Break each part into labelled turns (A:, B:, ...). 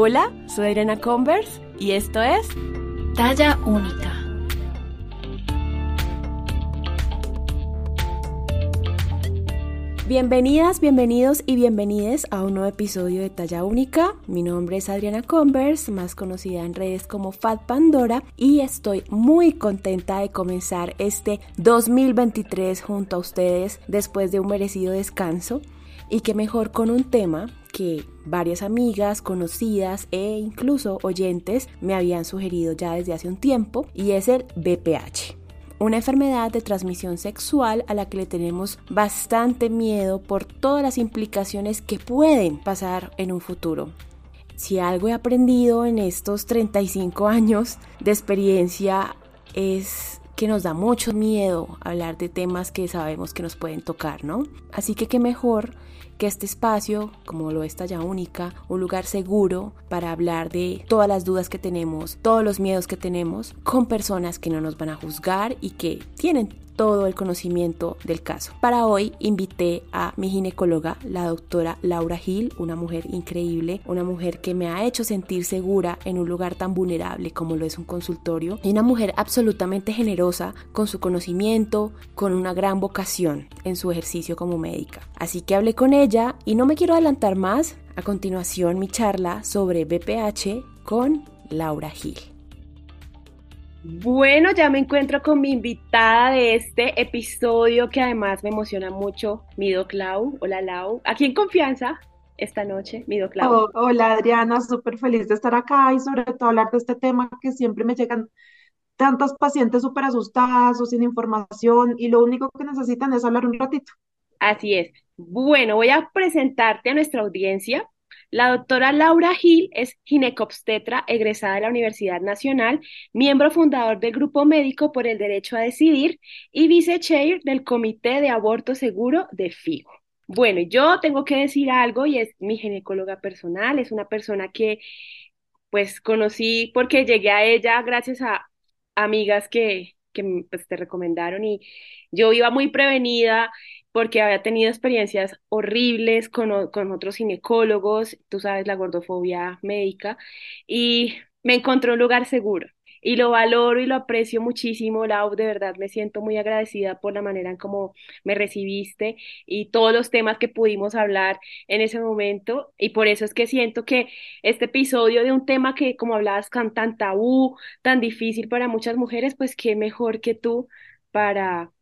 A: Hola, soy Irena Converse y esto es
B: Talla Única.
A: Bienvenidas, bienvenidos y bienvenides a un nuevo episodio de Talla Única. Mi nombre es Adriana Converse, más conocida en redes como Fat Pandora, y estoy muy contenta de comenzar este 2023 junto a ustedes después de un merecido descanso. Y que mejor con un tema que varias amigas, conocidas e incluso oyentes me habían sugerido ya desde hace un tiempo, y es el BPH una enfermedad de transmisión sexual a la que le tenemos bastante miedo por todas las implicaciones que pueden pasar en un futuro. Si algo he aprendido en estos 35 años de experiencia es que nos da mucho miedo hablar de temas que sabemos que nos pueden tocar, ¿no? Así que qué mejor que este espacio, como lo está ya única, un lugar seguro para hablar de todas las dudas que tenemos, todos los miedos que tenemos, con personas que no nos van a juzgar y que tienen todo el conocimiento del caso. Para hoy invité a mi ginecóloga, la doctora Laura Gil, una mujer increíble, una mujer que me ha hecho sentir segura en un lugar tan vulnerable como lo es un consultorio, y una mujer absolutamente generosa con su conocimiento, con una gran vocación en su ejercicio como médica. Así que hablé con ella y no me quiero adelantar más. A continuación mi charla sobre BPH con Laura Gil. Bueno, ya me encuentro con mi invitada de este episodio que además me emociona mucho, mi Doc Lau. Hola Lau. Aquí en confianza esta noche, mi Doc Lau.
C: Oh, hola Adriana, súper feliz de estar acá y sobre todo hablar de este tema que siempre me llegan tantas pacientes súper asustadas o sin información y lo único que necesitan es hablar un ratito.
A: Así es. Bueno, voy a presentarte a nuestra audiencia. La doctora Laura Gil es ginecobstetra egresada de la Universidad Nacional, miembro fundador del Grupo Médico por el Derecho a Decidir y vice-chair del Comité de Aborto Seguro de FIGO. Bueno, yo tengo que decir algo y es mi ginecóloga personal, es una persona que pues conocí porque llegué a ella gracias a amigas que, que pues, te recomendaron y yo iba muy prevenida porque había tenido experiencias horribles con, otros ginecólogos, tú sabes, la gordofobia médica, y me encontré un lugar seguro. Y lo valoro y lo aprecio muchísimo, Lau, de verdad me siento muy agradecida por la manera en cómo me recibiste y todos los temas que pudimos hablar en ese momento. Y por eso es que siento que este episodio de un tema que, como hablabas, tan, tan tabú, tan difícil para muchas mujeres, pues qué mejor que tú para,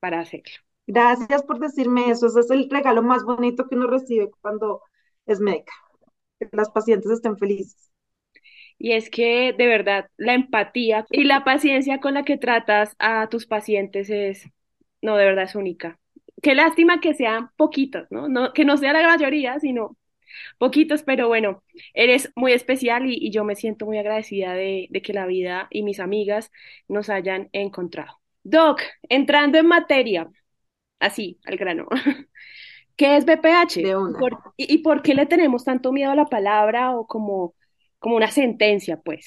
A: para hacerlo.
C: Gracias por decirme eso. Ese es el regalo más bonito que uno recibe cuando es médica. Que las pacientes estén felices.
A: Y es que de verdad la empatía y la paciencia con la que tratas a tus pacientes es, no, de verdad es única. Qué lástima que sean poquitos, ¿no? que no sea la mayoría, sino poquitos, pero bueno, eres muy especial y, yo me siento muy agradecida de, de que la vida y mis amigas nos hayan encontrado. Doc, entrando en materia, así, al grano. ¿Qué es BPH? y, por qué le tenemos tanto miedo a la palabra o como, como una sentencia, pues?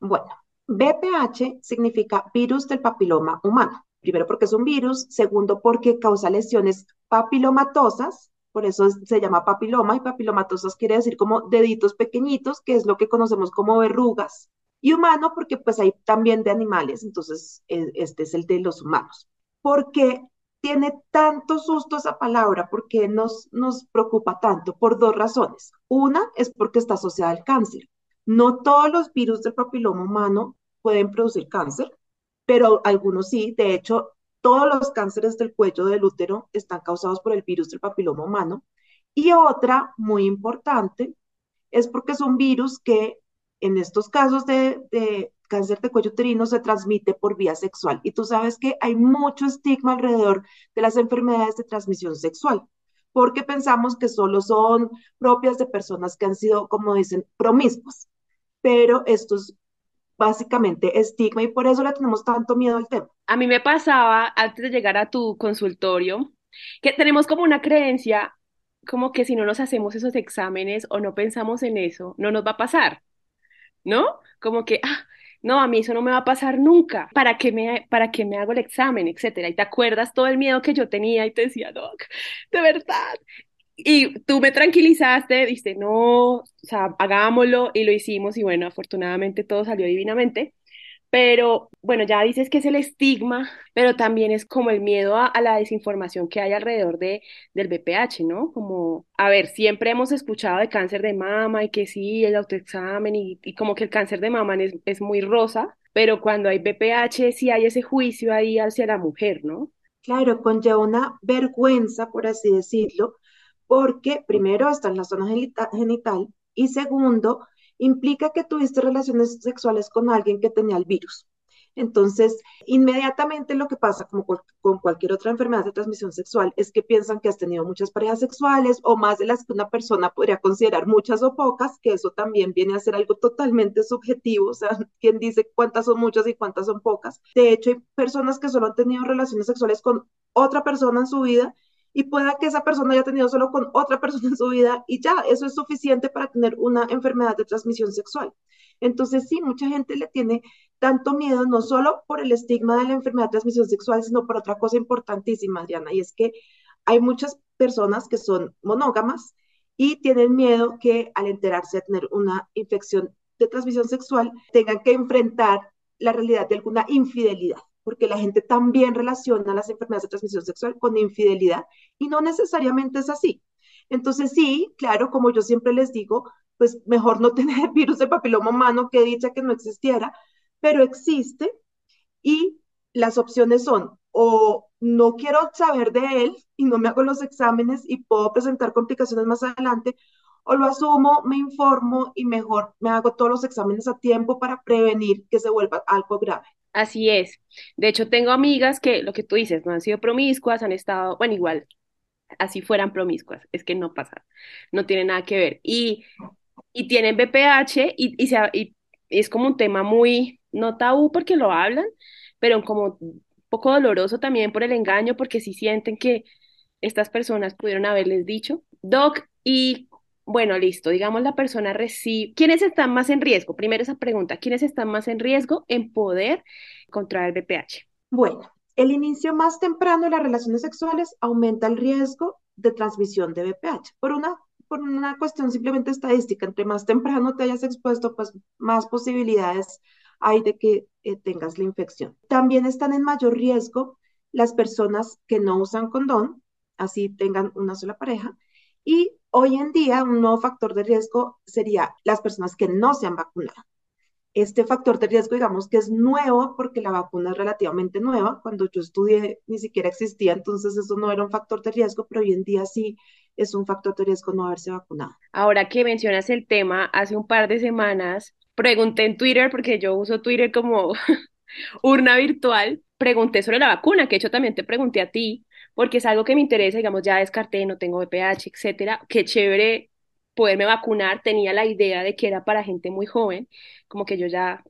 C: Bueno, BPH significa virus del papiloma humano. Primero porque es un virus, segundo porque causa lesiones papilomatosas, por eso se llama papiloma y papilomatosas quiere decir como deditos pequeñitos, que es lo que conocemos como verrugas. Y humano porque pues hay también de animales, entonces e, este es el de los humanos. Porque tiene tanto susto esa palabra? ¿Por qué nos, nos preocupa tanto? Por dos razones. Una es porque está asociada al cáncer. No todos los virus del papiloma humano pueden producir cáncer, pero algunos sí. De hecho, todos los cánceres del cuello del útero están causados por el virus del papiloma humano. Y otra, muy importante, es porque son virus que en estos casos de cáncer de cuello uterino se transmite por vía sexual. Y tú sabes que hay mucho estigma alrededor de las enfermedades de transmisión sexual, porque pensamos que solo son propias de personas que han sido, como dicen, promiscuas. Pero esto es básicamente estigma y por eso le tenemos tanto miedo al tema.
A: A mí me pasaba antes de llegar a tu consultorio que tenemos como una creencia como que si no nos hacemos esos exámenes o no pensamos en eso, no nos va a pasar, ¿no? Como que, ah, no, a mí eso no me va a pasar nunca, ¿para qué me, para qué me hago el examen, etcétera? Y te acuerdas todo el miedo que yo tenía y te decía, Doc, de verdad. Y tú me tranquilizaste, dijiste, no, o sea, hagámoslo y lo hicimos y bueno, afortunadamente todo salió divinamente. Pero bueno, ya dices que es el estigma, pero también es como el miedo a, la desinformación que hay alrededor de, del BPH, ¿no? Como, a ver, siempre hemos escuchado de cáncer de mama y que sí, el autoexamen y, como que el cáncer de mama es, es muy rosa, pero cuando hay BPH sí hay ese juicio ahí hacia la mujer, ¿no?
C: Claro, conlleva una vergüenza, por así decirlo, porque primero está en la zona genita- genital y segundo, implica que tuviste relaciones sexuales con alguien que tenía el virus. Entonces, inmediatamente lo que pasa, como con cualquier otra enfermedad de transmisión sexual, es que piensan que has tenido muchas parejas sexuales o más de las que una persona podría considerar muchas o pocas, que eso también viene a ser algo totalmente subjetivo, o sea, quién dice cuántas son muchas y cuántas son pocas. De hecho, hay personas que solo han tenido relaciones sexuales con otra persona en su vida y pueda que esa persona haya tenido solo con otra persona en su vida y ya, eso es suficiente para tener una enfermedad de transmisión sexual. Entonces, sí, mucha gente le tiene tanto miedo, no solo por el estigma de la enfermedad de transmisión sexual, sino por otra cosa importantísima, Adriana, y es que hay muchas personas que son monógamas y tienen miedo que al enterarse de tener una infección de transmisión sexual tengan que enfrentar la realidad de alguna infidelidad, porque la gente también relaciona las enfermedades de transmisión sexual con infidelidad y no necesariamente es así. Entonces, sí, claro, como yo siempre les digo, pues mejor no tener virus de papiloma humano que dicha que no existiera, pero existe y las opciones son o no quiero saber de él y no me hago los exámenes y puedo presentar complicaciones más adelante, o lo asumo, me informo y mejor me hago todos los exámenes a tiempo para prevenir que se vuelva algo grave.
A: Así es. De hecho, tengo amigas que lo que tú dices, no han sido promiscuas, han estado, bueno, igual, así fueran promiscuas, es que no pasa, no tiene nada que ver. Y, y tienen BPH y, y, se, es como un tema muy, no tabú porque lo hablan, pero como un poco doloroso también por el engaño, porque si sienten que estas personas pudieron haberles dicho, Doc, y bueno, listo, digamos la persona recibe, ¿quiénes están más en riesgo? Primero esa pregunta, ¿quiénes están más en riesgo en poder contraer BPH?
C: Bueno, el inicio más temprano de las relaciones sexuales aumenta el riesgo de transmisión de BPH por una, por una cuestión simplemente estadística. Entre más temprano te hayas expuesto, pues más posibilidades hay de que eh, tengas la infección. También están en mayor riesgo las personas que no usan condón, así tengan una sola pareja. Y hoy en día un nuevo factor de riesgo sería las personas que no se han vacunado. Este factor de riesgo, digamos que es nuevo porque la vacuna es relativamente nueva. Cuando yo estudié ni siquiera existía, entonces eso no era un factor de riesgo, pero hoy en día sí es un factor de riesgo no haberse vacunado.
A: Ahora que mencionas el tema, hace un par de semanas pregunté en Twitter, porque yo uso Twitter como urna virtual, pregunté sobre la vacuna, que de hecho también te pregunté a ti, porque es algo que me interesa, digamos, ya descarté, no tengo VPH, etcétera, qué chévere poderme vacunar, tenía la idea de que era para gente muy joven, como que yo ya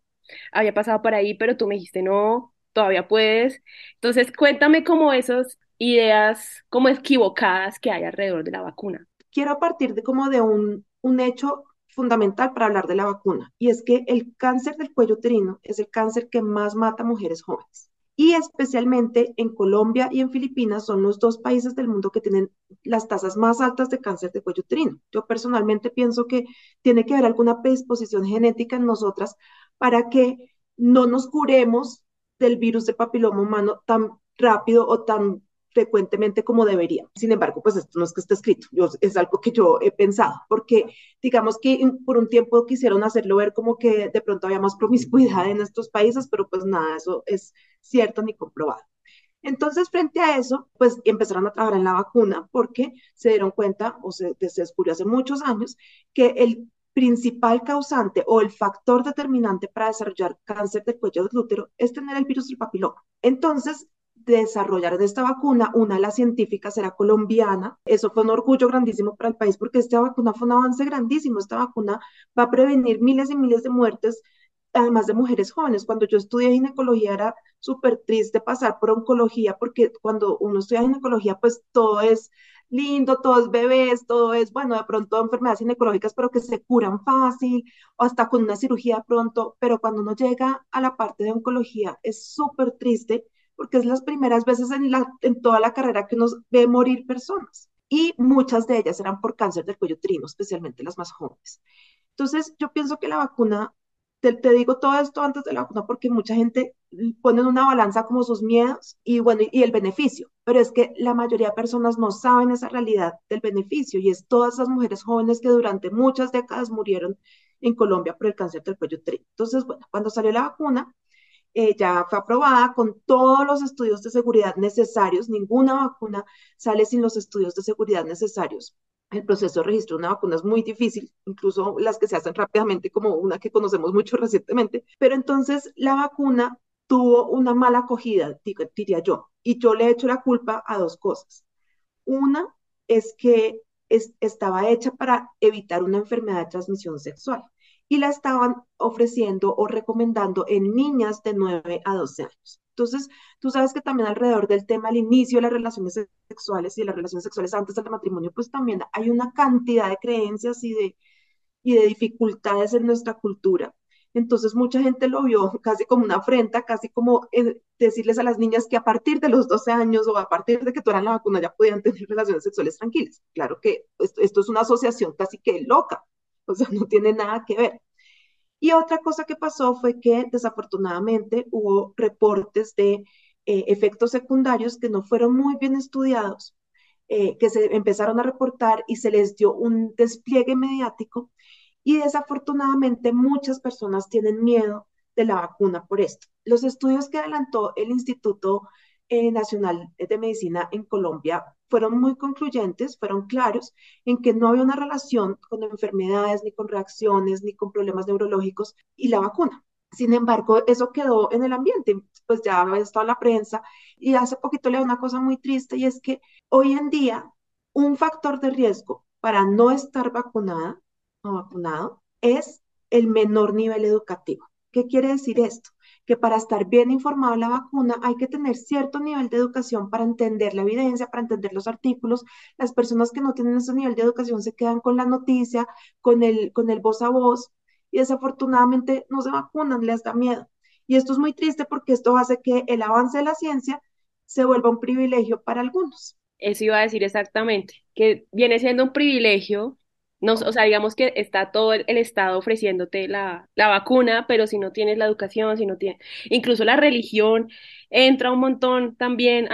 A: había pasado por ahí, pero tú me dijiste, no, todavía puedes. Entonces, cuéntame como esas ideas como equivocadas que hay alrededor de la vacuna.
C: Quiero partir de como de un, un hecho fundamental para hablar de la vacuna, y es que el cáncer del cuello uterino es el cáncer que más mata a mujeres jóvenes. Y especialmente en Colombia y en Filipinas son los dos países del mundo que tienen las tasas más altas de cáncer de cuello uterino. Yo personalmente pienso que tiene que haber alguna predisposición genética en nosotras para que no nos curemos del virus de papiloma humano tan rápido o tan frecuentemente como debería. Sin embargo, pues esto no es que esté escrito, yo, es algo que yo he pensado, porque digamos que por un tiempo quisieron hacerlo ver como que de pronto había más promiscuidad en estos países, pero pues nada, eso es cierto ni comprobado. Entonces, frente a eso, pues empezaron a trabajar en la vacuna porque se dieron cuenta, o se, se descubrió hace muchos años, que el principal causante o el factor determinante para desarrollar cáncer del cuello del útero es tener el virus del papiloma. Entonces, desarrollar esta vacuna, una de las científicas era colombiana, eso fue un orgullo grandísimo para el país porque esta vacuna fue un avance grandísimo, esta vacuna va a prevenir miles y miles de muertes además de mujeres jóvenes. Cuando yo estudié ginecología era súper triste pasar por oncología porque cuando uno estudia ginecología pues todo es lindo, todo es bebés, todo es, bueno, de pronto enfermedades ginecológicas, pero que se curan fácil, o hasta con una cirugía pronto, pero cuando uno llega a la parte de oncología es súper triste porque es las primeras veces en, toda la carrera que nos ve morir personas. y muchas de ellas eran por cáncer del cuello uterino, especialmente las más jóvenes. Entonces, yo pienso que la vacuna, te, te, digo todo esto antes de la vacuna porque mucha gente pone en una balanza como sus miedos y bueno, y el beneficio, pero es que la mayoría de personas no saben esa realidad del beneficio y es todas esas mujeres jóvenes que durante muchas décadas murieron en Colombia por el cáncer del cuello uterino. Entonces, bueno, cuando salió la vacuna, eh, ya fue aprobada con todos los estudios de seguridad necesarios. Ninguna vacuna sale sin los estudios de seguridad necesarios. El proceso de registro de una vacuna es muy difícil, incluso las que se hacen rápidamente, como una que conocemos mucho recientemente. Pero entonces la vacuna tuvo una mala acogida, diría yo, y yo le echo la culpa a dos cosas. Una es que estaba hecha para evitar una enfermedad de transmisión sexual y la estaban ofreciendo o recomendando en niñas de 9 a 12 años. Entonces, tú sabes que también alrededor del tema al inicio de las relaciones sexuales y de las relaciones sexuales antes del matrimonio, pues también hay una cantidad de creencias y de, y de dificultades en nuestra cultura. Entonces, mucha gente lo vio casi como una afrenta, casi como eh, decirles a las niñas que a partir de los 12 años o a partir de que tuvieran la vacuna ya podían tener relaciones sexuales tranquilas. Claro que esto, esto es una asociación casi que loca, o sea, no tiene nada que ver. Y otra cosa que pasó fue que desafortunadamente hubo reportes de eh, efectos secundarios que no fueron muy bien estudiados, eh, que se empezaron a reportar y se les dio un despliegue mediático y desafortunadamente muchas personas tienen miedo de la vacuna por esto. Los estudios que adelantó el Instituto eh, Nacional de Medicina en Colombia fueron muy concluyentes, fueron claros en que no había una relación con enfermedades, ni con reacciones, ni con problemas neurológicos y la vacuna. Sin embargo, eso quedó en el ambiente, pues ya había estado la prensa y hace poquito leí una cosa muy triste y es que hoy en día un factor de riesgo para no estar vacunada o vacunado es el menor nivel educativo. ¿Qué quiere decir esto? Que para estar bien informado de la vacuna hay que tener cierto nivel de educación para entender la evidencia, para entender los artículos. Las personas que no tienen ese nivel de educación se quedan con la noticia, con el, con el voz a voz y desafortunadamente no se vacunan, les da miedo. Y esto es muy triste porque esto hace que el avance de la ciencia se vuelva un privilegio para algunos.
A: Eso iba a decir exactamente, que viene siendo un privilegio o sea, digamos que está todo el, Estado ofreciéndote la, vacuna, pero si no tienes la educación, si no tienes, incluso la religión entra un montón también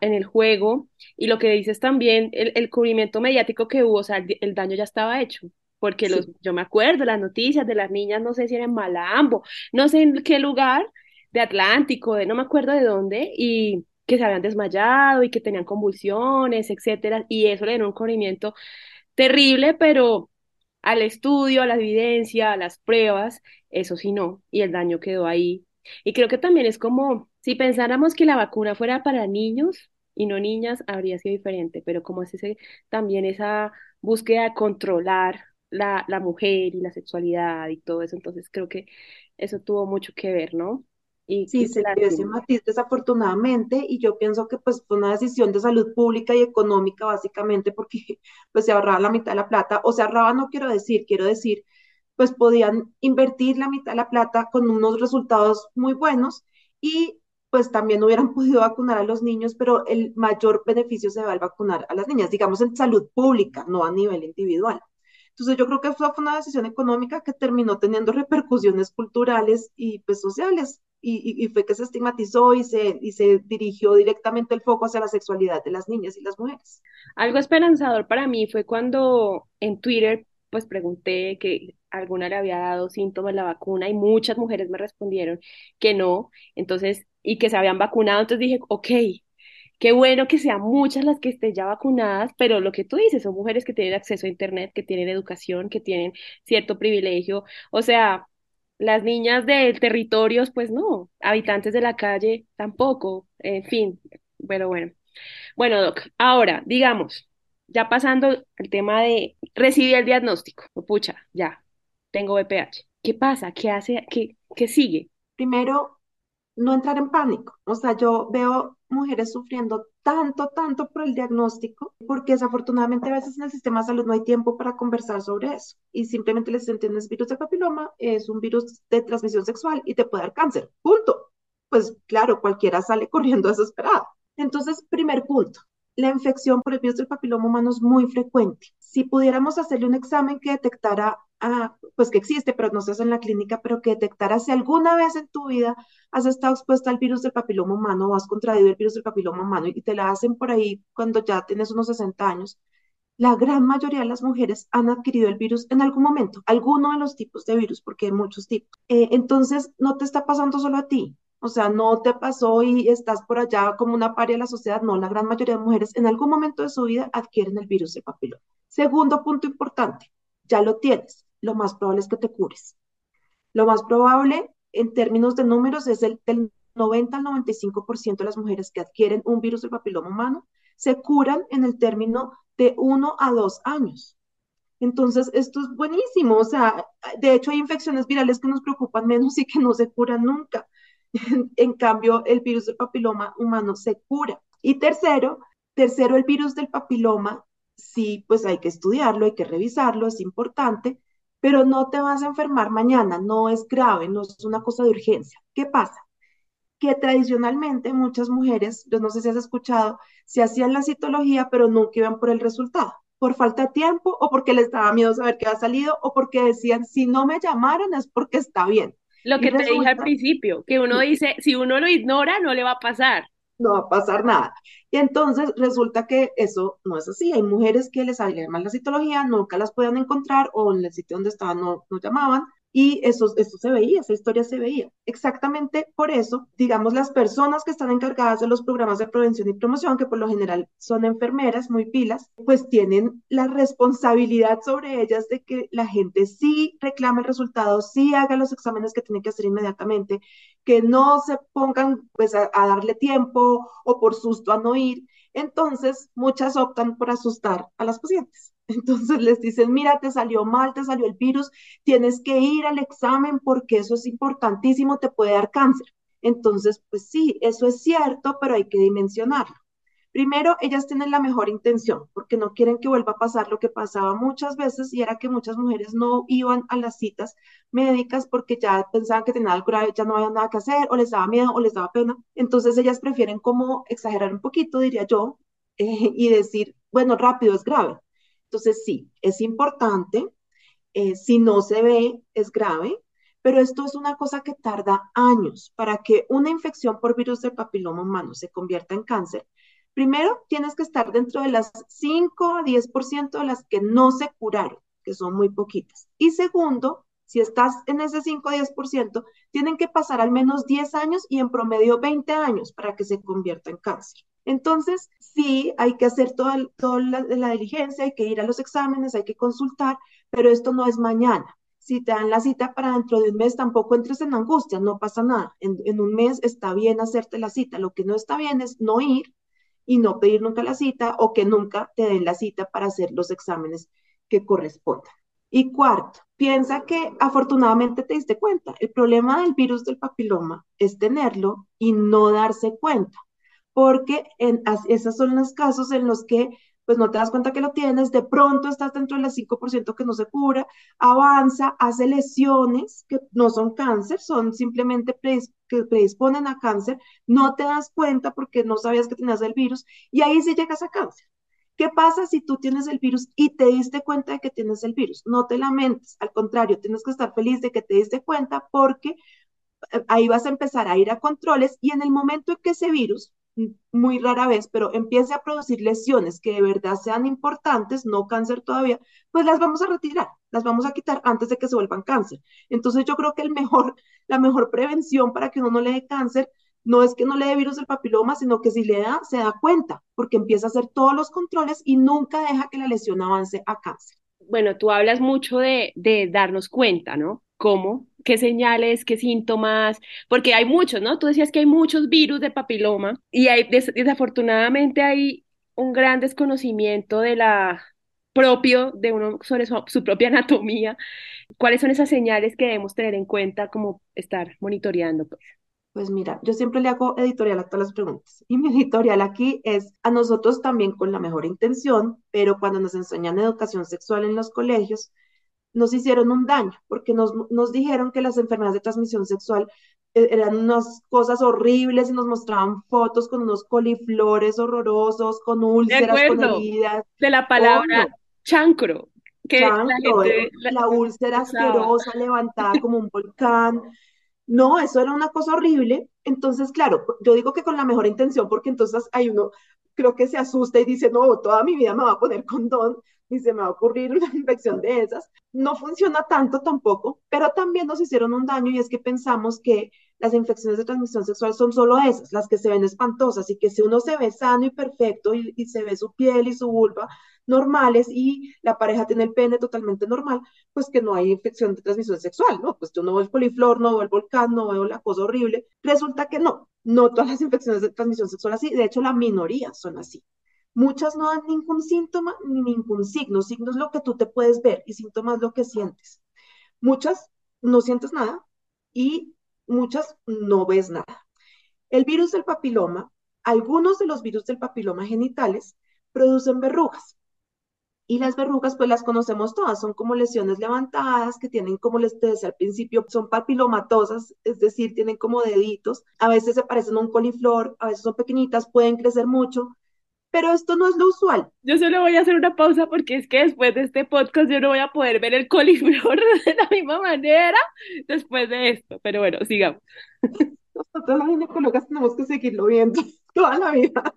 A: en el juego y lo que dices también, el, cubrimiento mediático que hubo, o sea, el, daño ya estaba hecho. Porque los, yo me acuerdo las noticias de las niñas, no sé si eran Malambo, no sé en qué lugar de Atlántico, de no me acuerdo de dónde, y que se habían desmayado y que tenían convulsiones, etcétera, y eso le dio un cubrimiento terrible, pero al estudio, a la evidencia, a las pruebas, eso sí no, y el daño quedó ahí. Y creo que también es como, si pensáramos que la vacuna fuera para niños y no niñas, habría sido diferente, pero como es ese, también esa búsqueda de controlar la, la mujer y la sexualidad y todo eso, entonces creo que eso tuvo mucho que ver, ¿no?
C: Y sí, se dio ese matiz desafortunadamente y yo pienso que pues fue una decisión de salud pública y económica básicamente porque pues se ahorraba la mitad de la plata, o se ahorraba no quiero decir, quiero decir, pues podían invertir la mitad de la plata con unos resultados muy buenos y pues también hubieran podido vacunar a los niños, pero el mayor beneficio se va al vacunar a las niñas, digamos en salud pública, no a nivel individual. Entonces yo creo que fue una decisión económica que terminó teniendo repercusiones culturales y pues sociales y, fue que se estigmatizó y se, y se dirigió directamente el foco hacia la sexualidad de las niñas y las mujeres.
A: Algo esperanzador para mí fue cuando en Twitter pues pregunté que alguna le había dado síntomas la vacuna y muchas mujeres me respondieron que no, entonces, y que se habían vacunado, entonces dije, ok, qué bueno que sean muchas las que estén ya vacunadas, pero lo que tú dices, son mujeres que tienen acceso a Internet, que tienen educación, que tienen cierto privilegio, o sea, las niñas de territorios, pues no, habitantes de la calle tampoco, en fin, pero bueno. Bueno, Doc, ahora, digamos, ya pasando el tema de recibir el diagnóstico, pucha, ya, tengo BPH. ¿Qué pasa? ¿Qué hace? ¿Qué, qué sigue?
C: Primero, no entrar en pánico. O sea, yo veo mujeres sufriendo tanto, tanto por el diagnóstico, porque desafortunadamente a veces en el sistema de salud no hay tiempo para conversar sobre eso y simplemente les entiendes virus de papiloma, es un virus de transmisión sexual y te puede dar cáncer, punto. Pues claro, cualquiera sale corriendo desesperado. Entonces, primer punto, la infección por el virus del papiloma humano es muy frecuente. Si pudiéramos hacerle un examen que detectara, ah, pues que existe, pero no se hace en la clínica, pero que detectara si alguna vez en tu vida has estado expuesta al virus del papiloma humano o has contraído el virus del papiloma humano y te la hacen por ahí cuando ya tienes unos 60 años, la gran mayoría de las mujeres han adquirido el virus en algún momento, alguno de los tipos de virus, porque hay muchos tipos. Eh, entonces, no te está pasando solo a ti, o sea, no te pasó y estás por allá como una paria de la sociedad. No, la gran mayoría de mujeres en algún momento de su vida adquieren el virus de papiloma. Segundo punto importante, ya lo tienes. Lo más probable es que te cures. Lo más probable en términos de números es el del 90 al 95% de las mujeres que adquieren un virus del papiloma humano se curan en el término de uno a dos años. Entonces, esto es buenísimo. O sea, de hecho, hay infecciones virales que nos preocupan menos y que no se curan nunca. En cambio, el virus del papiloma humano se cura. Y tercero, tercero, el virus del papiloma, sí, pues hay que estudiarlo, hay que revisarlo, es importante, pero no te vas a enfermar mañana, no es grave, no es una cosa de urgencia. ¿Qué pasa? Que tradicionalmente muchas mujeres, yo no sé si has escuchado, se hacían la citología, pero nunca iban por el resultado por falta de tiempo o porque les daba miedo saber qué ha salido o porque decían, si no me llamaron es porque está bien.
A: Lo que te dije al principio, que uno dice, si uno lo ignora, no le va a pasar.
C: No va a pasar nada. Y entonces resulta que eso no es así. Hay mujeres que les sale mal la citología, nunca las pueden encontrar o en el sitio donde estaban no, no llamaban y eso, eso se veía, esa historia se veía. Exactamente por eso, digamos, las personas que están encargadas de los programas de prevención y promoción, que por lo general son enfermeras muy pilas, pues tienen la responsabilidad sobre ellas de que la gente sí reclame el resultado, sí haga los exámenes que tiene que hacer inmediatamente, que no se pongan pues a, a darle tiempo o por susto a no ir. Entonces, muchas optan por asustar a las pacientes. Entonces les dicen, mira, te salió mal, te salió el virus, tienes que ir al examen porque eso es importantísimo, te puede dar cáncer. Entonces, pues sí, eso es cierto, pero hay que dimensionarlo. Primero, ellas tienen la mejor intención, porque no quieren que vuelva a pasar lo que pasaba muchas veces y era que muchas mujeres no iban a las citas médicas porque ya pensaban que tenían algo grave, ya no había nada que hacer, o les daba miedo, o les daba pena. Entonces, ellas prefieren como exagerar un poquito, diría yo, eh, y decir, bueno, rápido, es grave. Entonces, sí, es importante. Eh, si no se ve, es grave, pero esto es una cosa que tarda años para que una infección por virus del papiloma humano se convierta en cáncer. Primero, tienes que estar dentro de las 5 a 10% de las que no se curaron, que son muy poquitas. Y segundo, si estás en ese 5 a 10%, tienen que pasar al menos 10 años y en promedio 20 años para que se convierta en cáncer. Entonces, sí, hay que hacer toda, toda la, diligencia, hay que ir a los exámenes, hay que consultar, pero esto no es mañana. Si te dan la cita para dentro de un mes, tampoco entres en angustia, no pasa nada. En, en un mes está bien hacerte la cita. Lo que no está bien es no ir y no pedir nunca la cita o que nunca te den la cita para hacer los exámenes que correspondan. Y cuarto, piensa que afortunadamente te diste cuenta. El problema del virus del papiloma es tenerlo y no darse cuenta porque en, esos son los casos en los que pues no te das cuenta que lo tienes, de pronto estás dentro del 5% que no se cura, avanza, hace lesiones que no son cáncer, son simplemente que predisponen a cáncer, no te das cuenta porque no sabías que tenías el virus y ahí sí llegas a cáncer. ¿Qué pasa si tú tienes el virus y te diste cuenta de que tienes el virus? No te lamentes, al contrario, tienes que estar feliz de que te diste cuenta porque eh, ahí vas a empezar a ir a controles y en el momento en que ese virus muy rara vez, pero empiece a producir lesiones que de verdad sean importantes, no cáncer todavía, pues las vamos a retirar, las vamos a quitar antes de que se vuelvan cáncer. Entonces yo creo que el mejor, la mejor prevención para que uno no le dé cáncer no es que no le dé virus del papiloma, sino que si le da, se da cuenta, porque empieza a hacer todos los controles y nunca deja que la lesión avance a cáncer.
A: Bueno, tú hablas mucho de, de darnos cuenta, ¿no? ¿Cómo? ¿Qué señales? ¿Qué síntomas? Porque hay muchos, ¿no? Tú decías que hay muchos virus de papiloma y hay, desafortunadamente hay un gran desconocimiento de la propio de uno sobre su, su, propia anatomía. ¿Cuáles son esas señales que debemos tener en cuenta como estar monitoreando? Pues?
C: Pues mira, yo siempre le hago editorial a todas las preguntas. Y mi editorial aquí es a nosotros también con la mejor intención, pero cuando nos enseñan educación sexual en los colegios, nos hicieron un daño, porque nos, nos dijeron que las enfermedades de transmisión sexual e, eran unas cosas horribles y nos mostraban fotos con unos coliflores horrorosos, con úlceras, con heridas.
A: De la palabra chancro. Que
C: chancro, la, la, úlcera asquerosa levantada como un volcán. No, eso era una cosa horrible. Entonces, claro, yo digo que con la mejor intención, porque entonces hay uno, creo que se asusta y dice, no, toda mi vida me va a poner condón y se me va a ocurrir una infección de esas. No funciona tanto tampoco, pero también nos hicieron un daño y es que pensamos que las infecciones de transmisión sexual son solo esas, las que se ven espantosas y que si uno se ve sano y perfecto y, y se ve su piel y su vulva normales y la pareja tiene el pene totalmente normal, pues que no hay infección de transmisión sexual, ¿no? Pues yo no veo el coliflor, no veo el volcán, no veo la cosa horrible. Resulta que no, no todas las infecciones de transmisión sexual así, de hecho la minoría son así. Muchas no dan ningún síntoma ni ningún signo. Signo es lo que tú te puedes ver y síntomas lo que sientes. Muchas no sientes nada y muchas no ves nada. El virus del papiloma, algunos de los virus del papiloma genitales producen verrugas. Y las verrugas, pues las conocemos todas, son como lesiones levantadas que tienen, como les decía al principio, son papilomatosas, es decir, tienen como deditos. A veces se parecen a un coliflor, a veces son pequeñitas, pueden crecer mucho, pero esto no es lo usual.
A: Yo solo voy a hacer una pausa porque es que después de este podcast yo no voy a poder ver el coliflor de la misma manera después de esto, pero bueno, sigamos.
C: Nosotros las ginecólogas tenemos que seguirlo viendo toda la vida.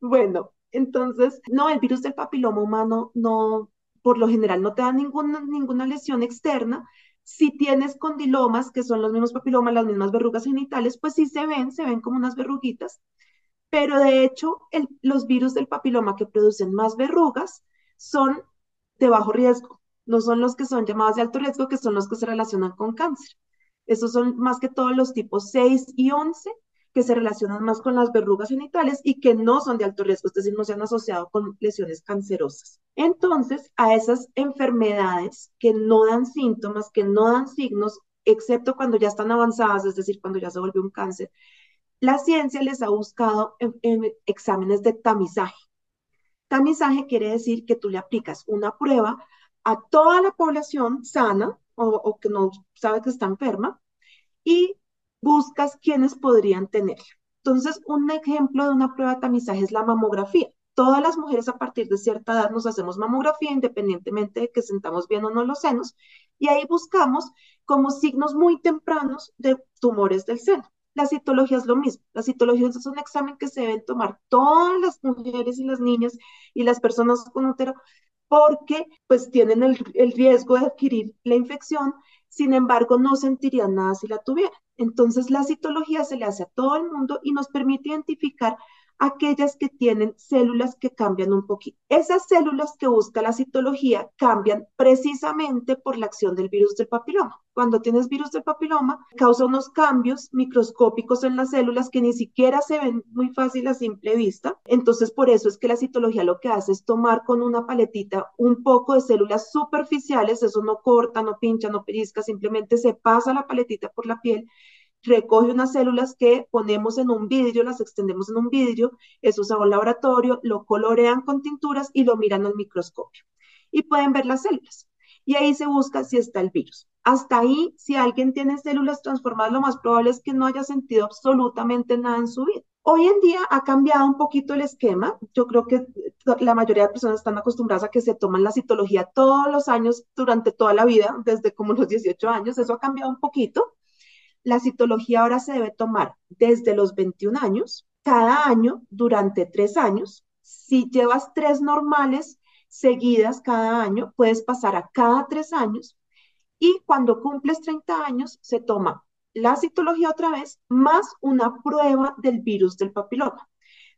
C: Bueno, entonces, no, el virus del papiloma humano no, por lo general, no te da ninguna, ninguna lesión externa. Si tienes condilomas, que son los mismos papilomas, las mismas verrugas genitales, pues sí se ven, se ven como unas verruguitas. Pero de hecho, los virus del papiloma que producen más verrugas son de bajo riesgo, no son los que son llamados de alto riesgo, que son los que se relacionan con cáncer. Esos son más que todos los tipos 6 y 11 que se relacionan más con las verrugas genitales y que no son de alto riesgo, es decir, no se han asociado con lesiones cancerosas. Entonces, a esas enfermedades que no dan síntomas, que no dan signos, excepto cuando ya están avanzadas, es decir, cuando ya se volvió un cáncer, la ciencia les ha buscado en, exámenes de tamizaje. Tamizaje quiere decir que tú le aplicas una prueba a toda la población sana o, o que no sabe que está enferma y buscas quiénes podrían tenerla. Entonces, un ejemplo de una prueba de tamizaje es la mamografía. Todas las mujeres a partir de cierta edad nos hacemos mamografía independientemente de que sentamos bien o no los senos y ahí buscamos como signos muy tempranos de tumores del seno. La citología es lo mismo. La citología es un examen que se deben tomar todas las mujeres y las niñas y las personas con útero porque pues tienen el, el riesgo de adquirir la infección, sin embargo no sentirían nada si la tuvieran. Entonces, la citología se le hace a todo el mundo y nos permite identificar aquellas que tienen células que cambian un poquito. Esas células que busca la citología cambian precisamente por la acción del virus del papiloma. Cuando tienes virus del papiloma, causa unos cambios microscópicos en las células que ni siquiera se ven muy fácil a simple vista. Entonces, por eso es que la citología lo que hace es tomar con una paletita un poco de células superficiales, eso no corta, no pincha, no perisca, simplemente se pasa la paletita por la piel recoge unas células que ponemos en un vidrio, las extendemos en un vidrio, es usado en laboratorio, lo colorean con tinturas y lo miran al microscopio. Y pueden ver las células. Y ahí se busca si está el virus. Hasta ahí, si alguien tiene células transformadas, lo más probable es que no haya sentido absolutamente nada en su vida. Hoy en día ha cambiado un poquito el esquema. Yo creo que la mayoría de personas están acostumbradas a que se toman la citología todos los años durante toda la vida, desde como los 18 años. Eso ha cambiado un poquito. La citología ahora se debe tomar desde los 21 años, cada año durante tres años. Si llevas tres normales seguidas cada año, puedes pasar a cada tres años y cuando cumples 30 años se toma la citología otra vez más una prueba del virus del papiloma.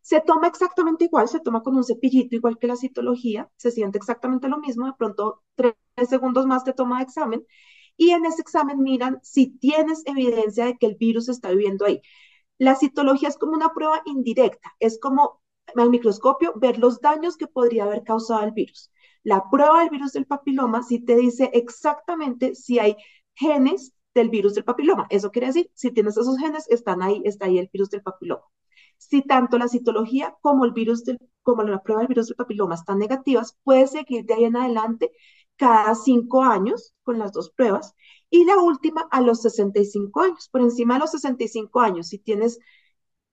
C: Se toma exactamente igual, se toma con un cepillito igual que la citología, se siente exactamente lo mismo, de pronto tres segundos más te toma examen y en ese examen miran si tienes evidencia de que el virus está viviendo ahí. La citología es como una prueba indirecta, es como al microscopio ver los daños que podría haber causado el virus. La prueba del virus del papiloma sí te dice exactamente si hay genes del virus del papiloma. Eso quiere decir, si tienes esos genes, están ahí, está ahí el virus del papiloma. Si tanto la citología como el virus del, como la prueba del virus del papiloma están negativas, puedes seguir de ahí en adelante cada cinco años con las dos pruebas y la última a los 65 años. Por encima de los 65 años, si tienes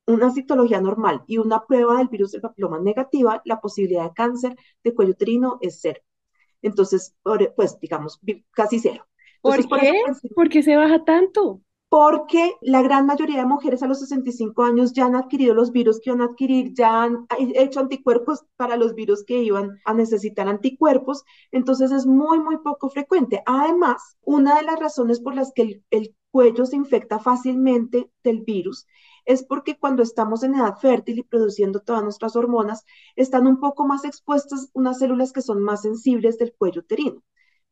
C: una citología normal y una prueba del virus del papiloma negativa, la posibilidad de cáncer de cuello uterino es cero. Entonces, pues digamos, casi cero.
A: ¿Por qué? ¿Por qué se baja tanto?
C: Porque la gran mayoría de mujeres a los 65 años ya han adquirido los virus que iban a adquirir, ya han hecho anticuerpos para los virus que iban a necesitar anticuerpos, entonces es muy, muy poco frecuente. Además, una de las razones por las que el, el cuello se infecta fácilmente del virus es porque cuando estamos en edad fértil y produciendo todas nuestras hormonas, están un poco más expuestas unas células que son más sensibles del cuello uterino.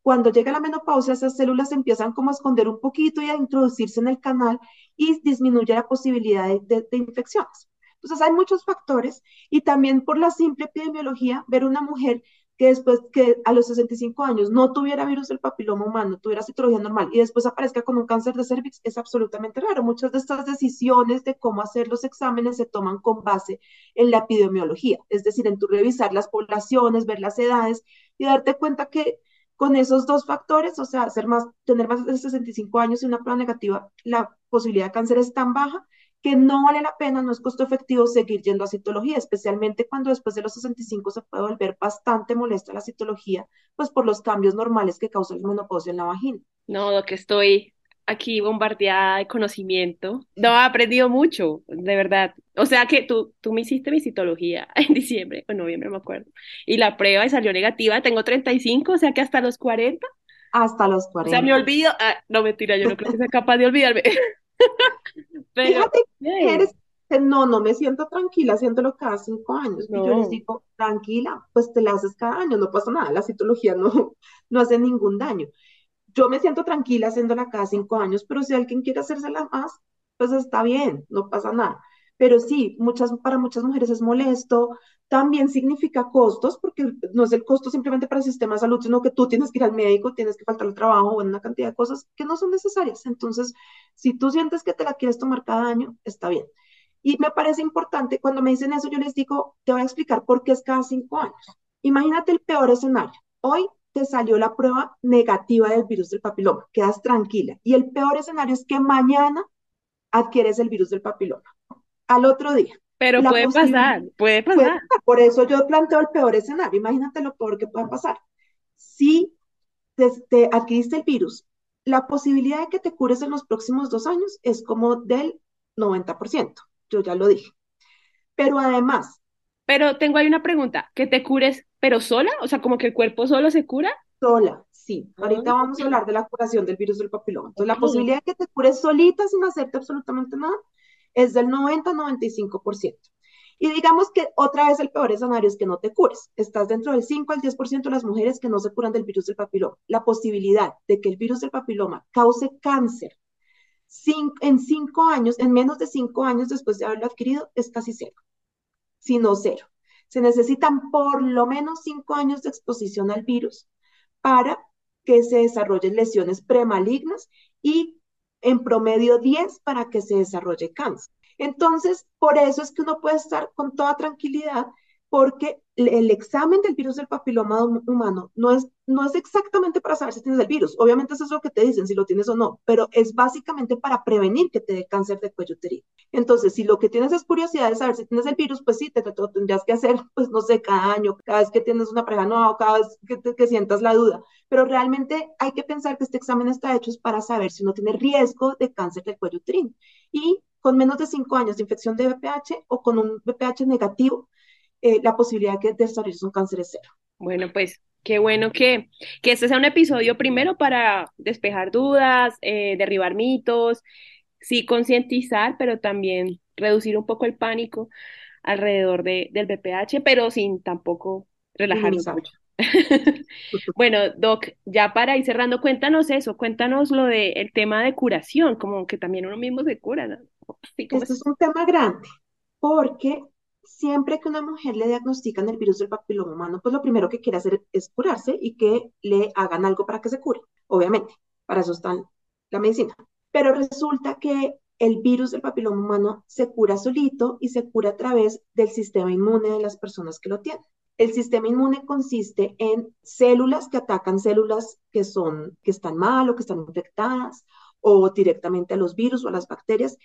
C: Cuando llega la menopausia, esas células empiezan como a esconder un poquito y a introducirse en el canal y disminuye la posibilidad de, infecciones. Entonces hay muchos factores y también por la simple epidemiología, ver una mujer que después que a los 65 años no tuviera virus del papiloma humano, tuviera citología normal y después aparezca con un cáncer de cervix es absolutamente raro. Muchas de estas decisiones de cómo hacer los exámenes se toman con base en la epidemiología, es decir, en tu revisar las poblaciones, ver las edades y darte cuenta que con esos dos factores, o sea, ser más, tener más de 65 años y una prueba negativa, la posibilidad de cáncer es tan baja que no vale la pena, no es costo efectivo seguir yendo a citología, especialmente cuando después de los 65 se puede volver bastante molesta la citología, pues por los cambios normales que causa la menopausia en la vagina.
A: No, lo que estoy aquí bombardeada de conocimiento. No, he aprendido mucho, de verdad. O sea que tú, tú me hiciste mi citología en diciembre o noviembre, me acuerdo. Y la prueba salió negativa, tengo 35, o sea que hasta los 40.
C: Hasta los 40.
A: O sea, me olvido. Ah, no, mentira, yo no creo que sea capaz de olvidarme.
C: Pero, Fíjate que eres no, no me siento tranquila haciéndolo cada cinco años. Y yo les digo, tranquila, pues te la haces cada año, no pasa nada, la citología no, no hace ningún daño yo me siento tranquila haciéndola cada cinco años, pero si alguien quiere hacérsela más, pues está bien, no pasa nada. Pero sí, muchas, para muchas mujeres es molesto, también significa costos, porque no es el costo simplemente para el sistema de salud, sino que tú tienes que ir al médico, tienes que faltar al trabajo una cantidad de cosas que no son necesarias. Entonces, si tú sientes que te la quieres tomar cada año, está bien. Y me parece importante, cuando me dicen eso, yo les digo, te voy a explicar por qué es cada cinco años. Imagínate el peor escenario. Hoy te salió la prueba negativa del virus del papiloma, quedas tranquila. Y el peor escenario es que mañana adquieres el virus del papiloma. Al otro día.
A: Pero puede pasar, puede pasar.
C: Por eso yo planteo el peor escenario. Imagínate lo peor que pueda pasar. Si te, adquiriste el virus, la posibilidad de que te cures en los próximos dos años es como del 90%. Yo ya lo dije. Pero además.
A: Pero tengo ahí una pregunta, ¿que te cures pero sola, o sea, como que el cuerpo solo se cura.
C: Sola, sí. Ahorita ah, vamos a hablar de la curación del virus del papiloma. Entonces, la posibilidad de que te cures solita sin hacerte absolutamente nada es del 90-95%. Y digamos que otra vez el peor escenario es que no te cures. Estás dentro del 5 al 10% de las mujeres que no se curan del virus del papiloma. La posibilidad de que el virus del papiloma cause cáncer en 5 años, en menos de 5 años después de haberlo adquirido, es casi cero, si no cero. Se necesitan por lo menos cinco años de exposición al virus para que se desarrollen lesiones premalignas y en promedio 10 para que se desarrolle cáncer. Entonces, por eso es que uno puede estar con toda tranquilidad porque el examen del virus del papiloma humano no es, no es exactamente para saber si tienes el virus. Obviamente eso es lo que te dicen, si lo tienes o no, pero es básicamente para prevenir que te dé cáncer de cuello uterino. Entonces, si lo que tienes es curiosidad de saber si tienes el virus, pues sí, te, lo tendrías que hacer, pues no sé, cada año, cada vez que tienes una pareja nueva o cada vez que, que sientas la duda. Pero realmente hay que pensar que este examen está hecho para saber si uno tiene riesgo de cáncer del cuello uterino. Y con menos de cinco años de infección de BPH o con un BPH negativo, eh, la posibilidad de que desarrolles un cáncer es cero.
A: Bueno, pues qué bueno que, que este sea un episodio primero para despejar dudas, eh, derribar mitos, sí concientizar, pero también reducir un poco el pánico alrededor de, del BPH, pero sin tampoco relajarnos mucho. bueno, Doc, ya para ir cerrando, cuéntanos eso, cuéntanos lo del el tema de curación, como que también uno mismo se cura. ¿no?
C: Esto es un tema grande, porque siempre que una mujer le diagnostican el virus del papiloma humano, pues lo primero que quiere hacer es curarse y que le hagan algo para que se cure. Obviamente, para eso está la medicina. Pero resulta que el virus del papiloma humano se cura solito y se cura a través del sistema inmune de las personas que lo tienen. El sistema inmune consiste en células que atacan células que son que están mal o que están infectadas o directamente a los virus o a las bacterias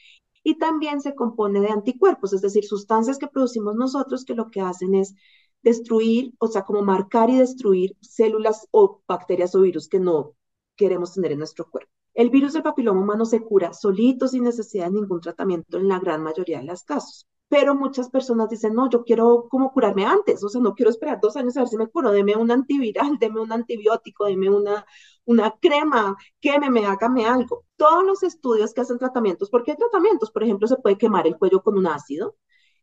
C: y también se compone de anticuerpos, es decir, sustancias que producimos nosotros que lo que hacen es destruir, o sea, como marcar y destruir células o bacterias o virus que no queremos tener en nuestro cuerpo. El virus del papiloma humano se cura solito sin necesidad de ningún tratamiento en la gran mayoría de los casos. Pero muchas personas dicen, no, yo quiero como curarme antes, o sea, no quiero esperar dos años a ver si me curo, deme un antiviral, deme un antibiótico, deme una, una crema, quémeme, hágame algo. Todos los estudios que hacen tratamientos, porque hay tratamientos, por ejemplo, se puede quemar el cuello con un ácido,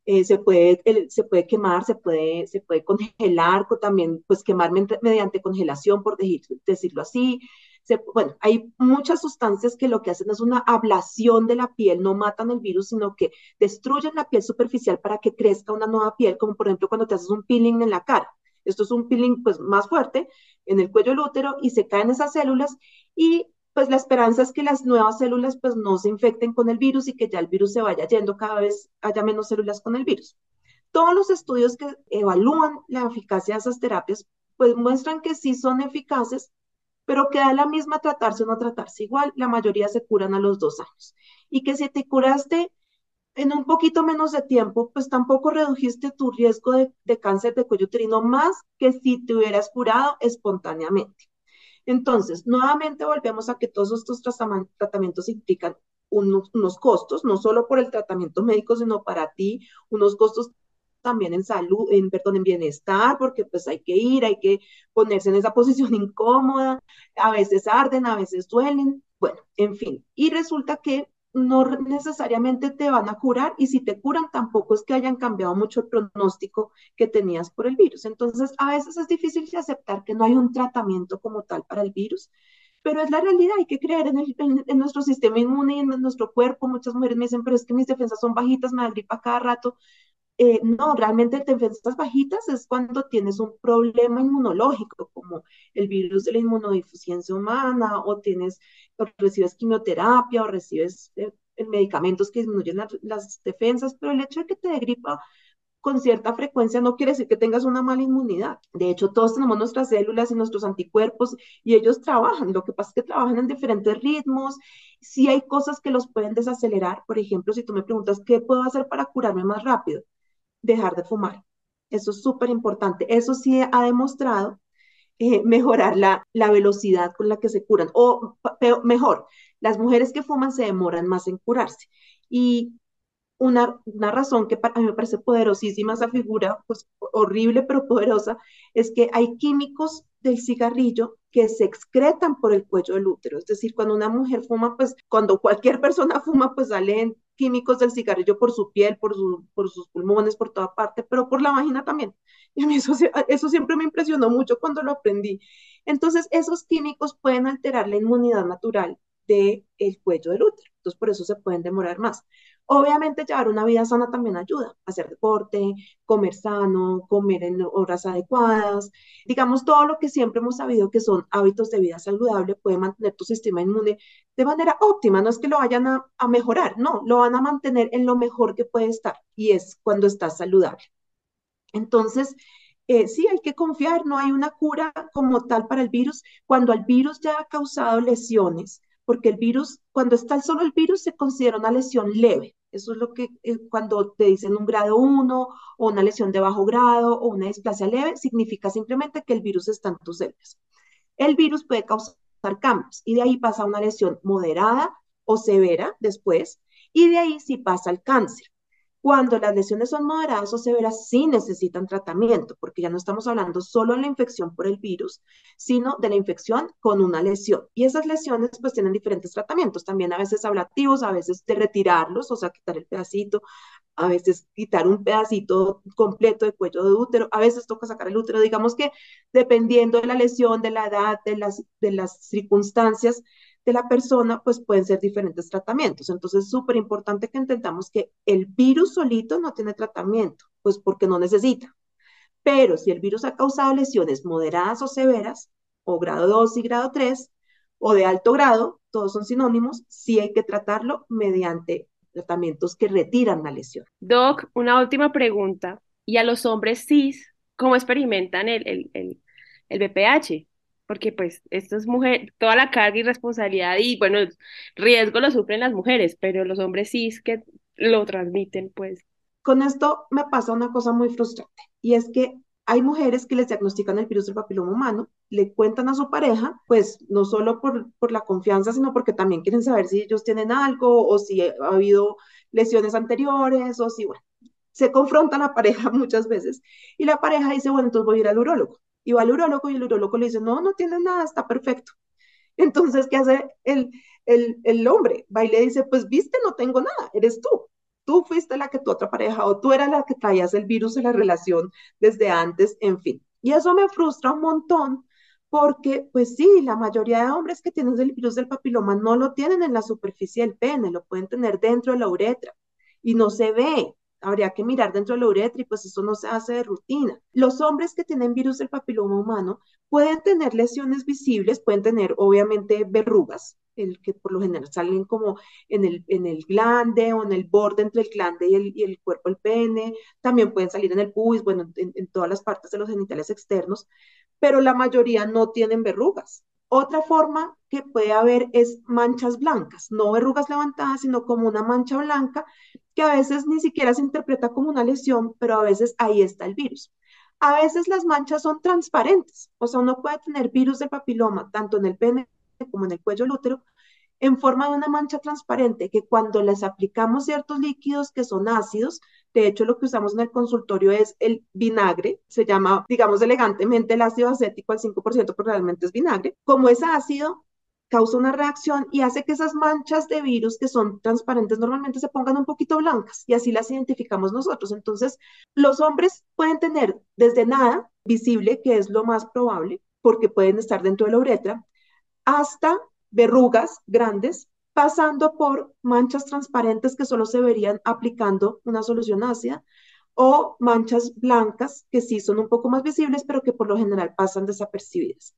C: eh, se, puede, se puede quemar, se puede, se puede congelar, también pues quemar mediante congelación, por decirlo así. bueno, hay muchas sustancias que lo que hacen es una ablación de la piel, no matan el virus, sino que destruyen la piel superficial para que crezca una nueva piel, como por ejemplo cuando te haces un peeling en la cara. Esto es un peeling pues más fuerte en el cuello del útero y se caen esas células y pues la esperanza es que las nuevas células pues no se infecten con el virus y que ya el virus se vaya yendo, cada vez haya menos células con el virus. Todos los estudios que evalúan la eficacia de esas terapias pues muestran que sí son eficaces, pero que da la misma tratarse o no tratarse igual, la mayoría se curan a los dos años. Y que si te curaste en un poquito menos de tiempo, pues tampoco redujiste tu riesgo de, cáncer de cuello uterino más que si te hubieras curado espontáneamente. Entonces, nuevamente volvemos a que todos estos tratamientos implican unos, costos, no solo por el tratamiento médico, sino para ti, unos costos también en salud, en, perdón, en bienestar, porque pues hay que ir, hay que ponerse en esa posición incómoda, a veces arden, a veces duelen, bueno, en fin. Y resulta que no necesariamente te van a curar y si te curan tampoco es que hayan cambiado mucho el pronóstico que tenías por el virus. Entonces, a veces es difícil aceptar que no hay un tratamiento como tal para el virus, pero es la realidad, hay que creer en, en, nuestro sistema inmune y en nuestro cuerpo. Muchas mujeres me dicen, pero es que mis defensas son bajitas, me da gripa cada rato. Eh, no, realmente defensas bajitas es cuando tienes un problema inmunológico, como el virus de la inmunodeficiencia humana, o tienes, o recibes quimioterapia, o recibes eh, medicamentos que disminuyen las defensas, pero el hecho de que te dé gripa con cierta frecuencia no quiere decir que tengas una mala inmunidad. De hecho, todos tenemos nuestras células y nuestros anticuerpos y ellos trabajan. Lo que pasa es que trabajan en diferentes ritmos. Si hay cosas que los pueden desacelerar, por ejemplo, si tú me preguntas qué puedo hacer para curarme más rápido, dejar de fumar. Eso es súper importante. Eso sí ha demostrado eh, mejorar la, la, velocidad con la que se curan. O mejor, las mujeres que fuman se demoran más en curarse. Y una, una, razón que para mí me parece poderosísima esa figura, pues horrible pero poderosa, es que hay químicos del cigarrillo que se excretan por el cuello del útero. Es decir, cuando una mujer fuma, pues cuando cualquier persona fuma, pues salen químicos del cigarrillo por su piel, por, su, por sus pulmones, por toda parte, pero por la vagina también. Y a mí eso, eso siempre me impresionó mucho cuando lo aprendí. Entonces, esos químicos pueden alterar la inmunidad natural del el cuello del útero. Entonces, por eso se pueden demorar más. Obviamente llevar una vida sana también ayuda, hacer deporte, comer sano, comer en horas adecuadas, digamos todo lo que siempre hemos sabido que son hábitos de vida saludable puede mantener tu sistema inmune de manera óptima, no es que lo vayan a, mejorar, no, lo van a mantener en lo mejor que puede estar y es cuando estás saludable. Entonces, eh, sí, hay que confiar, no hay una cura como tal para el virus. Cuando el virus ya ha causado lesiones, porque el virus, cuando está solo el virus, se considera una lesión leve. Eso es lo que eh, cuando te dicen un grado 1 o una lesión de bajo grado o una displasia leve, significa simplemente que el virus está en tus células. El virus puede causar cambios y de ahí pasa a una lesión moderada o severa después y de ahí sí pasa al cáncer. Cuando las lesiones son moderadas o severas, sí necesitan tratamiento, porque ya no estamos hablando solo de la infección por el virus, sino de la infección con una lesión. Y esas lesiones pues tienen diferentes tratamientos, también a veces ablativos, a veces de retirarlos, o sea, quitar el pedacito, a veces quitar un pedacito completo de cuello de útero, a veces toca sacar el útero, digamos que dependiendo de la lesión, de la edad, de las, de las circunstancias, de la persona, pues pueden ser diferentes tratamientos. Entonces, es súper importante que entendamos que el virus solito no tiene tratamiento, pues porque no necesita. Pero si el virus ha causado lesiones moderadas o severas, o grado 2 y grado 3, o de alto grado, todos son sinónimos, sí hay que tratarlo mediante tratamientos que retiran la lesión.
A: Doc, una última pregunta. ¿Y a los hombres cis cómo experimentan el, el, el, el BPH, porque pues esto es mujer, toda la carga y responsabilidad y bueno, riesgo lo sufren las mujeres, pero los hombres sí es que lo transmiten pues.
C: Con esto me pasa una cosa muy frustrante y es que hay mujeres que les diagnostican el virus del papiloma humano, le cuentan a su pareja, pues no solo por, por la confianza, sino porque también quieren saber si ellos tienen algo o si ha habido lesiones anteriores o si, bueno, se confronta la pareja muchas veces y la pareja dice, bueno, entonces voy a ir al urólogo. Y va al urólogo y el urólogo le dice, no, no tiene nada, está perfecto. Entonces, ¿qué hace el, el, el hombre? Va y le dice, pues viste, no tengo nada, eres tú. Tú fuiste la que tu otra pareja o tú eras la que traías el virus en la relación desde antes, en fin. Y eso me frustra un montón porque, pues sí, la mayoría de hombres que tienen el virus del papiloma no lo tienen en la superficie del pene, lo pueden tener dentro de la uretra y no se ve habría que mirar dentro de la uretra y pues eso no se hace de rutina. Los hombres que tienen virus del papiloma humano pueden tener lesiones visibles, pueden tener obviamente verrugas, que por lo general salen como en el, en el glande o en el borde entre el glande y el, y el cuerpo del pene, también pueden salir en el pubis, bueno, en, en todas las partes de los genitales externos, pero la mayoría no tienen verrugas. Otra forma que puede haber es manchas blancas, no verrugas levantadas, sino como una mancha blanca que a veces ni siquiera se interpreta como una lesión, pero a veces ahí está el virus. A veces las manchas son transparentes, o sea, uno puede tener virus de papiloma tanto en el pene como en el cuello del en forma de una mancha transparente que cuando les aplicamos ciertos líquidos que son ácidos, de hecho lo que usamos en el consultorio es el vinagre, se llama, digamos elegantemente, el ácido acético al 5%, pero realmente es vinagre. Como es ácido, causa una reacción y hace que esas manchas de virus que son transparentes normalmente se pongan un poquito blancas y así las identificamos nosotros. Entonces, los hombres pueden tener desde nada visible, que es lo más probable, porque pueden estar dentro de la uretra, hasta verrugas grandes, pasando por manchas transparentes que solo se verían aplicando una solución ácida o manchas blancas que sí son un poco más visibles, pero que por lo general pasan desapercibidas.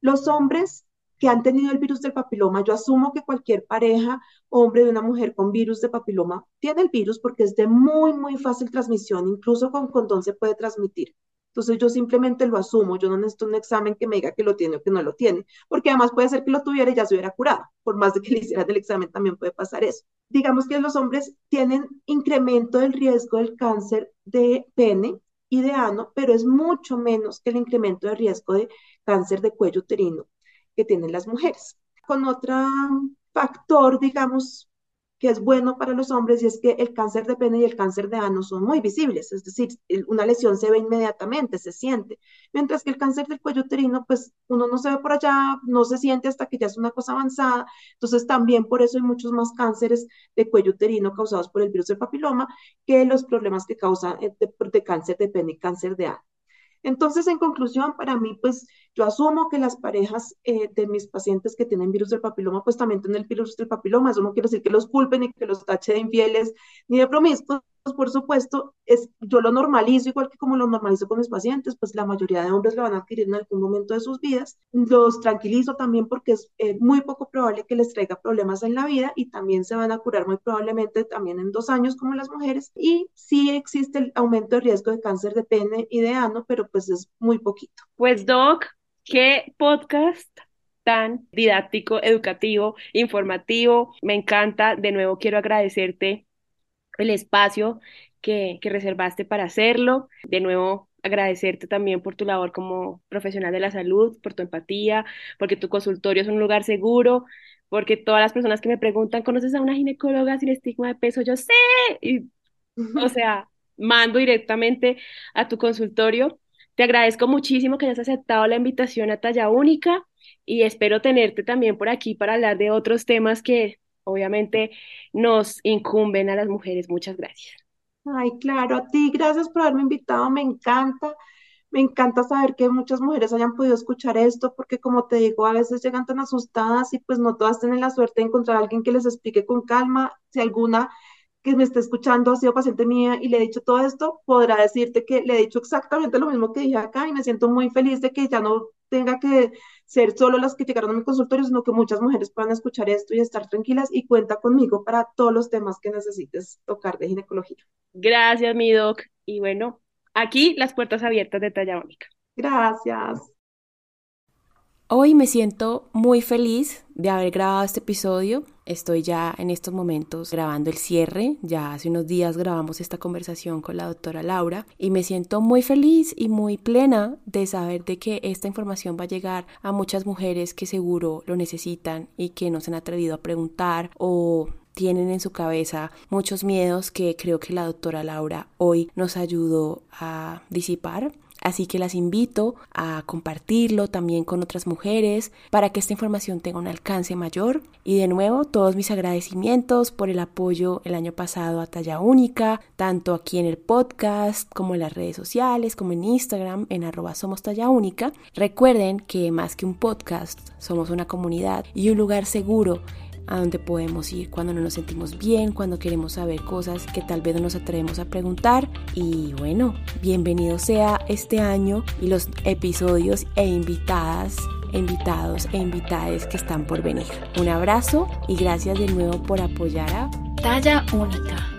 C: Los hombres que han tenido el virus del papiloma, yo asumo que cualquier pareja, hombre de una mujer con virus de papiloma, tiene el virus porque es de muy, muy fácil transmisión, incluso con condón se puede transmitir. Entonces yo simplemente lo asumo, yo no necesito un examen que me diga que lo tiene o que no lo tiene, porque además puede ser que lo tuviera y ya se hubiera curado, por más de que le hicieran el examen también puede pasar eso. Digamos que los hombres tienen incremento del riesgo del cáncer de pene y de ano, pero es mucho menos que el incremento de riesgo de cáncer de cuello uterino que tienen las mujeres. Con otro factor, digamos, que es bueno para los hombres y es que el cáncer de pene y el cáncer de ano son muy visibles, es decir, una lesión se ve inmediatamente, se siente, mientras que el cáncer del cuello uterino, pues uno no se ve por allá, no se siente hasta que ya es una cosa avanzada, entonces también por eso hay muchos más cánceres de cuello uterino causados por el virus del papiloma que los problemas que causa de, de cáncer de pene y cáncer de ano. Entonces, en conclusión, para mí, pues yo asumo que las parejas eh, de mis pacientes que tienen virus del papiloma, pues también tienen el virus del papiloma. Eso no quiere decir que los culpen ni que los tache de infieles ni de promiscuos, por supuesto, es, yo lo normalizo igual que como lo normalizo con mis pacientes, pues la mayoría de hombres lo van a adquirir en algún momento de sus vidas. Los tranquilizo también porque es eh, muy poco probable que les traiga problemas en la vida y también se van a curar muy probablemente también en dos años como las mujeres. Y sí existe el aumento de riesgo de cáncer de pene y de ano, pero pues es muy poquito.
A: Pues Doc, qué podcast tan didáctico, educativo, informativo. Me encanta. De nuevo quiero agradecerte el espacio que, que reservaste para hacerlo. De nuevo, agradecerte también por tu labor como profesional de la salud, por tu empatía, porque tu consultorio es un lugar seguro, porque todas las personas que me preguntan, ¿conoces a una ginecóloga sin estigma de peso? Yo sé, y, o sea, mando directamente a tu consultorio. Te agradezco muchísimo que hayas aceptado la invitación a Talla Única y espero tenerte también por aquí para hablar de otros temas que obviamente nos incumben a las mujeres. Muchas gracias.
C: Ay, claro, a ti, gracias por haberme invitado, me encanta. Me encanta saber que muchas mujeres hayan podido escuchar esto, porque como te digo, a veces llegan tan asustadas y pues no todas tienen la suerte de encontrar a alguien que les explique con calma. Si alguna que me está escuchando ha sido paciente mía y le he dicho todo esto, podrá decirte que le he dicho exactamente lo mismo que dije acá y me siento muy feliz de que ya no tenga que ser solo las que llegaron a mi consultorio, sino que muchas mujeres puedan escuchar esto y estar tranquilas y cuenta conmigo para todos los temas que necesites tocar de ginecología.
A: Gracias, mi doc. Y bueno,
D: aquí las puertas abiertas de Talla Única.
C: Gracias.
D: Hoy me siento muy feliz de haber grabado este episodio. Estoy ya en estos momentos grabando el cierre. Ya hace unos días grabamos esta conversación con la doctora Laura y me siento muy feliz y muy plena de saber de que esta información va a llegar a muchas mujeres que seguro lo necesitan y que no se han atrevido a preguntar o tienen en su cabeza muchos miedos que creo que la doctora Laura hoy nos ayudó a disipar. Así que las invito a compartirlo también con otras mujeres para que esta información tenga un alcance mayor. Y de nuevo, todos mis agradecimientos por el apoyo el año pasado a Talla Única, tanto aquí en el podcast como en las redes sociales, como en Instagram, en arroba somos. Recuerden que más que un podcast, somos una comunidad y un lugar seguro a donde podemos ir cuando no nos sentimos bien, cuando queremos saber cosas que tal vez no nos atrevemos a preguntar. Y bueno, bienvenido sea este año y los episodios e invitadas invitados e invitadas que están por venir. Un abrazo y gracias de nuevo por apoyar a
B: Talla Única.